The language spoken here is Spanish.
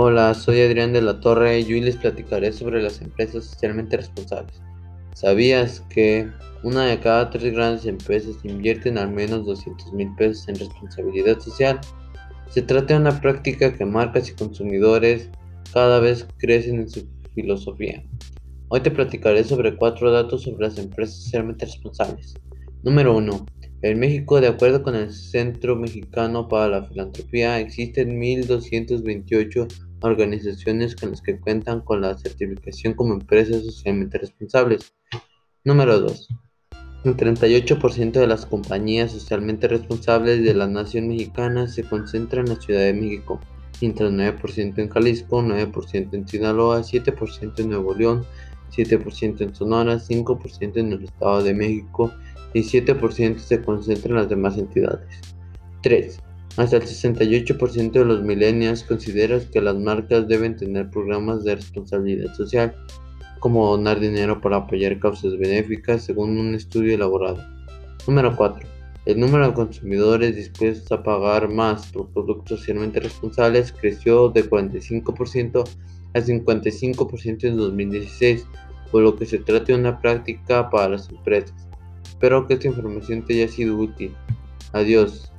Hola, soy Adrián de la Torre y hoy les platicaré sobre las empresas socialmente responsables. ¿Sabías que una de cada tres grandes empresas invierten al menos 200 mil pesos en responsabilidad social? Se trata de una práctica que marcas y consumidores cada vez crecen en su filosofía. Hoy te platicaré sobre cuatro datos sobre las empresas socialmente responsables. Número 1. En México, de acuerdo con el Centro Mexicano para la Filantropía, existen 1.228 organizaciones con las que cuentan con la certificación como empresas socialmente responsables. Número 2. El 38% de las compañías socialmente responsables de la nación mexicana se concentran en la Ciudad de México, mientras 9% en Jalisco, 9% en Sinaloa, 7% en Nuevo León, 7% en Sonora, 5% en el Estado de México, y 7% se concentra en las demás entidades. 3. Hasta el 68% de los millennials consideran que las marcas deben tener programas de responsabilidad social, como donar dinero para apoyar causas benéficas, según un estudio elaborado. Número 4. El número de consumidores dispuestos a pagar más por productos socialmente responsables creció de 45% a 55% en 2016, por lo que se trata de una práctica para las empresas. Espero que esta información te haya sido útil. Adiós.